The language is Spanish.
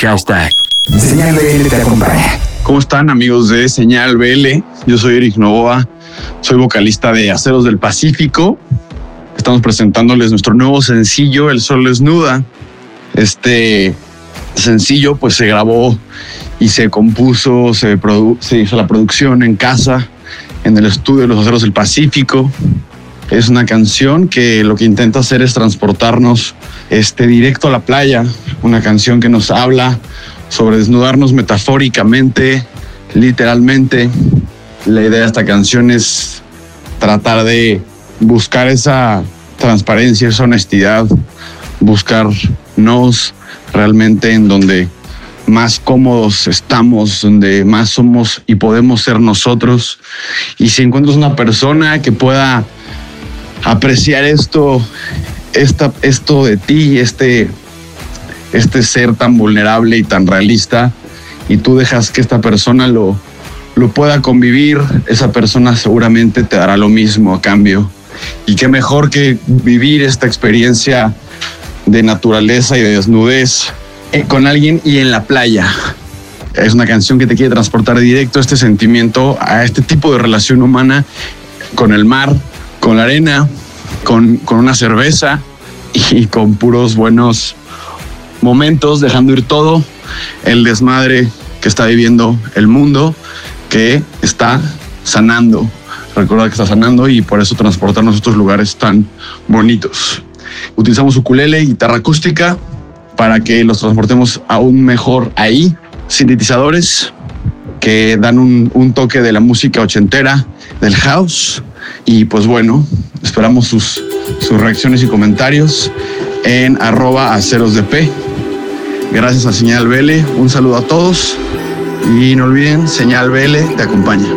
Hashtag. Señal BL te acompaña. ¿Cómo están amigos de Señal BL? Yo soy Eric Novoa, soy vocalista de Aceros del Pacífico. Estamos presentándoles nuestro nuevo sencillo, El Sol Desnuda. Este sencillo pues se grabó y se compuso, se, se hizo la producción en casa, en el estudio de los Aceros del Pacífico. Es una canción que lo que intenta hacer es transportarnos este, directo a la playa, una canción que nos habla sobre desnudarnos metafóricamente, literalmente. La idea de esta canción es tratar de buscar esa transparencia, esa honestidad, buscarnos realmente en donde más cómodos estamos, donde más somos y podemos ser nosotros. Y si encuentras una persona que pueda apreciar esto, esta, esto de ti, este, este ser tan vulnerable y tan realista, y tú dejas que esta persona lo, lo pueda convivir, esa persona seguramente te dará lo mismo a cambio. Y qué mejor que vivir esta experiencia de naturaleza y de desnudez eh, con alguien y en la playa. Es una canción que te quiere transportar directo este sentimiento a este tipo de relación humana con el mar, con la arena, con, una cerveza y con puros buenos momentos, dejando ir todo el desmadre que está viviendo el mundo, que está sanando. Recuerda que está sanando y por eso transportarnos a estos lugares tan bonitos. Utilizamos ukulele y guitarra acústica para que los transportemos aún mejor ahí. Sintetizadores que dan un, un toque de la música ochentera, del house y pues bueno, esperamos sus, sus reacciones y comentarios en arroba p Gracias a Señal Vele, un saludo a todos y no olviden, Señal Vele te acompaña.